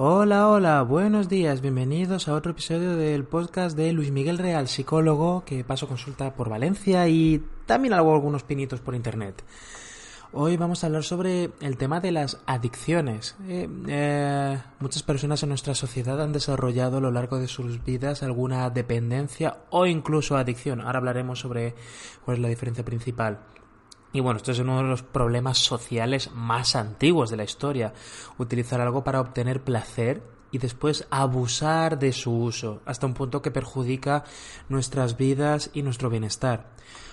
Hola, hola, buenos días, bienvenidos a otro episodio del podcast de Luis Miguel Real, psicólogo que paso consulta por Valencia y también hago algunos pinitos por internet. Hoy vamos a hablar sobre el tema de las adicciones. Eh, eh, muchas personas en nuestra sociedad han desarrollado a lo largo de sus vidas alguna dependencia o incluso adicción. Ahora hablaremos sobre cuál es la diferencia principal. Y bueno, esto es uno de los problemas sociales más antiguos de la historia. Utilizar algo para obtener placer y después abusar de su uso, hasta un punto que perjudica nuestras vidas y nuestro bienestar.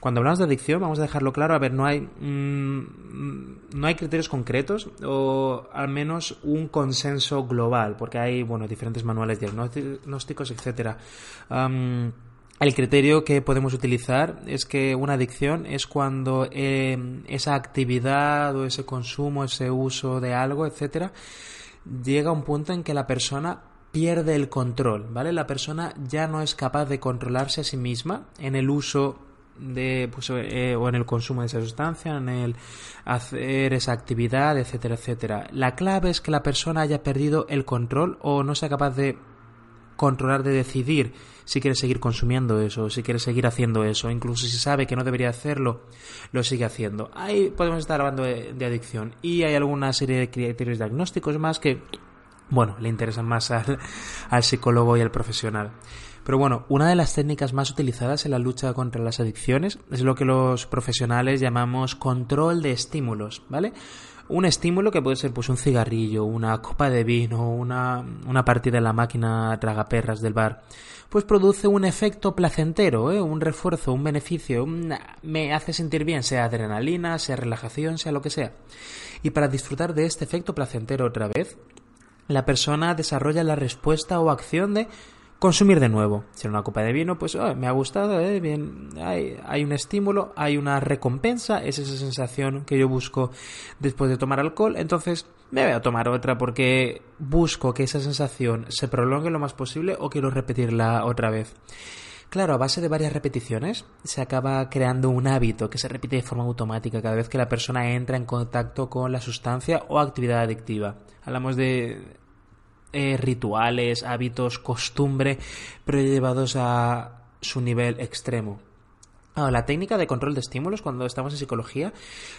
Cuando hablamos de adicción, vamos a dejarlo claro, a ver, no hay, mm, no hay criterios concretos o al menos un consenso global, porque hay, bueno, diferentes manuales diagnósticos, etcétera. El criterio que podemos utilizar es que una adicción es cuando eh, esa actividad o ese consumo, ese uso de algo, etcétera, llega a un punto en que la persona pierde el control, ¿vale? La persona ya no es capaz de controlarse a sí misma en el uso de pues, eh, o en el consumo de esa sustancia, en el hacer esa actividad, etcétera, etcétera. La clave es que la persona haya perdido el control o no sea capaz de controlar, de decidir si quiere seguir consumiendo eso, si quiere seguir haciendo eso, incluso si sabe que no debería hacerlo, lo sigue haciendo. Ahí podemos estar hablando de, adicción y hay alguna serie de criterios diagnósticos más que, bueno, le interesan más al, psicólogo y al profesional. Pero bueno, una de las técnicas más utilizadas en la lucha contra las adicciones es lo que los profesionales llamamos control de estímulos, ¿vale? un estímulo que puede ser pues un cigarrillo, una copa de vino, una, una partida en la máquina tragaperras del bar, pues produce un efecto placentero, ¿eh? un refuerzo, un beneficio, me hace sentir bien, sea adrenalina, sea relajación, sea lo que sea. Y para disfrutar de este efecto placentero otra vez, la persona desarrolla la respuesta o acción de consumir de nuevo. Si una copa de vino, pues me ha gustado, ¿eh? bien, hay, hay, un estímulo, hay una recompensa, es esa sensación que yo busco después de tomar alcohol, entonces me voy a tomar otra porque busco que esa sensación se prolongue lo más posible o quiero repetirla otra vez. Claro, a base de varias repeticiones se acaba creando un hábito que se repite de forma automática cada vez que la persona entra en contacto con la sustancia o actividad adictiva. Hablamos de eh, rituales, hábitos, costumbre, pero llevados a su nivel extremo. la técnica de control de estímulos cuando estamos en psicología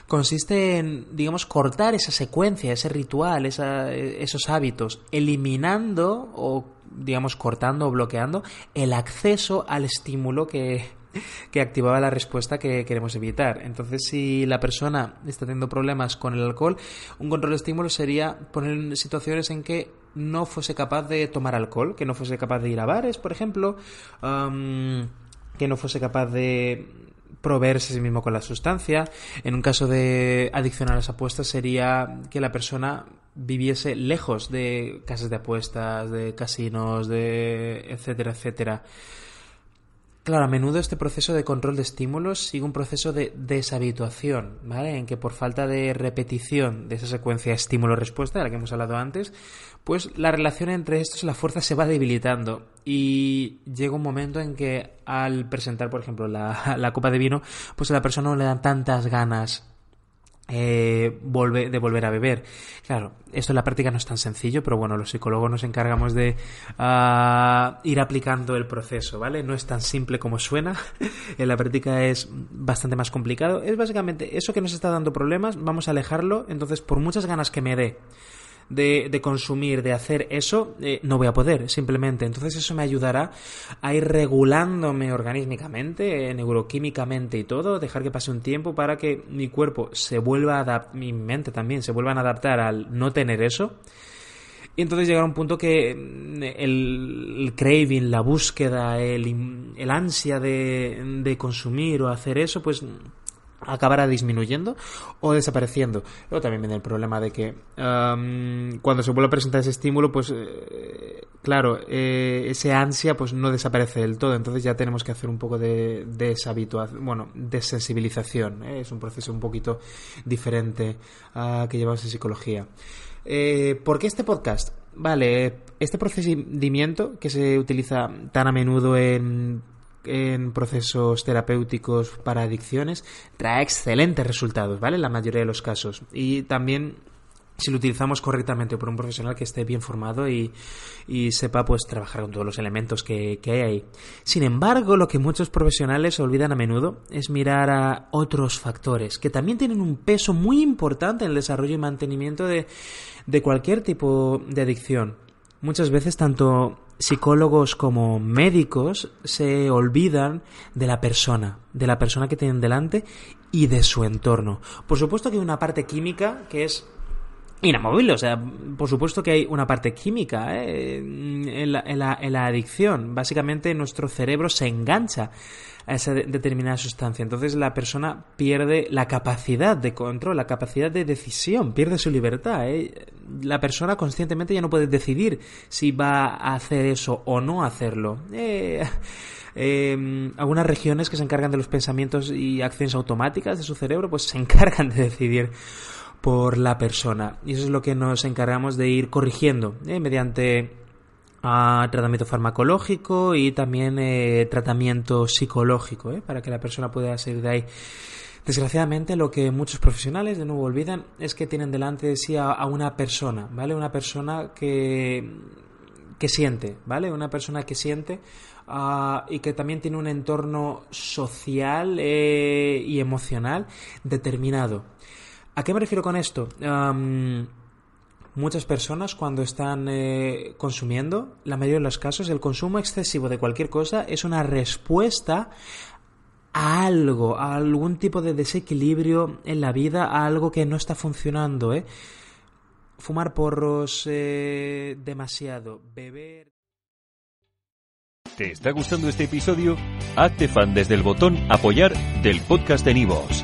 consiste en, digamos, cortar esa secuencia, ese ritual, esos hábitos, eliminando o, digamos, cortando o bloqueando el acceso al estímulo que, que activaba la respuesta que queremos evitar. Entonces, si la persona está teniendo problemas con el alcohol, un control de estímulo sería poner situaciones en que no fuese capaz de tomar alcohol, que no fuese capaz de ir a bares, por ejemplo, que no fuese capaz de proveerse a sí mismo con la sustancia. En un caso de adicción a las apuestas sería que la persona viviese lejos de casas de apuestas, de casinos, de etcétera, etcétera. Claro, a menudo este proceso de control de estímulos sigue un proceso de deshabituación, ¿vale? En que por falta de repetición de esa secuencia estímulo-respuesta, de la que hemos hablado antes, pues la relación entre estos, la fuerza se va debilitando y llega un momento en que al presentar, por ejemplo, la, la copa de vino, pues a la persona no le dan tantas ganas eh, de volver a beber. Claro, esto en la práctica no es tan sencillo, pero bueno, los psicólogos nos encargamos de ah, ir aplicando el proceso, ¿vale? No es tan simple como suena, en la práctica es bastante más complicado. Es básicamente eso que nos está dando problemas, vamos a alejarlo, entonces por muchas ganas que me dé de, de consumir, de hacer eso, eh, no voy a poder, simplemente. Entonces eso me ayudará a ir regulándome organísmicamente, neuroquímicamente y todo, dejar que pase un tiempo para que mi cuerpo se vuelva a adaptar, mi mente también se vuelvan a adaptar al no tener eso. Y entonces llegar a un punto que mm, el, craving, la búsqueda, el, el ansia de, de consumir o hacer eso, pues acabará disminuyendo o desapareciendo. Luego también viene el problema de que cuando se vuelve a presentar ese estímulo, pues eh, claro, eh, ese ansia pues no desaparece del todo. Entonces ya tenemos que hacer un poco de deshabituación, bueno, desensibilización. ¿eh? Es un proceso un poquito diferente a que llevamos en psicología. ¿Por qué este podcast? Vale, este procedimiento que se utiliza tan a menudo en en procesos terapéuticos para adicciones trae excelentes resultados, ¿vale? En la mayoría de los casos. Y también si lo utilizamos correctamente por un profesional que esté bien formado y, sepa pues trabajar con todos los elementos que, hay ahí. Sin embargo, lo que muchos profesionales olvidan a menudo es mirar a otros factores que también tienen un peso muy importante en el desarrollo y mantenimiento de, de cualquier tipo de adicción. Muchas veces tanto psicólogos como médicos se olvidan de la persona, de la persona que tienen delante y de su entorno. Por supuesto que hay una parte química que es inamovible, o sea, por supuesto que hay una parte química ¿eh? en, la, en, la, en la adicción. Básicamente nuestro cerebro se engancha a esa determinada sustancia. Entonces la persona pierde la capacidad de control, la capacidad de decisión, pierde su libertad. ¿eh? La persona conscientemente ya no puede decidir si va a hacer eso o no hacerlo. Eh, em, algunas regiones que se encargan de los pensamientos y acciones automáticas de su cerebro, pues se encargan de decidir por la persona. Y eso es lo que nos encargamos de ir corrigiendo ¿eh? mediante a tratamiento farmacológico y también eh, tratamiento psicológico ¿eh? para que la persona pueda salir de ahí. Desgraciadamente, lo que muchos profesionales de nuevo olvidan es que tienen delante de sí a, una persona, ¿vale? Una persona que, que siente, ¿vale? Una persona que siente ah, y que también tiene un entorno social eh, y emocional determinado. ¿A qué me refiero con esto? Muchas personas cuando están eh, consumiendo, la mayoría de los casos, el consumo excesivo de cualquier cosa es una respuesta a algo, a algún tipo de desequilibrio en la vida, a algo que no está funcionando. ¿eh? Fumar porros eh, demasiado, beber... ¿Te está gustando este episodio? Hazte fan desde el botón apoyar del podcast de Nivos.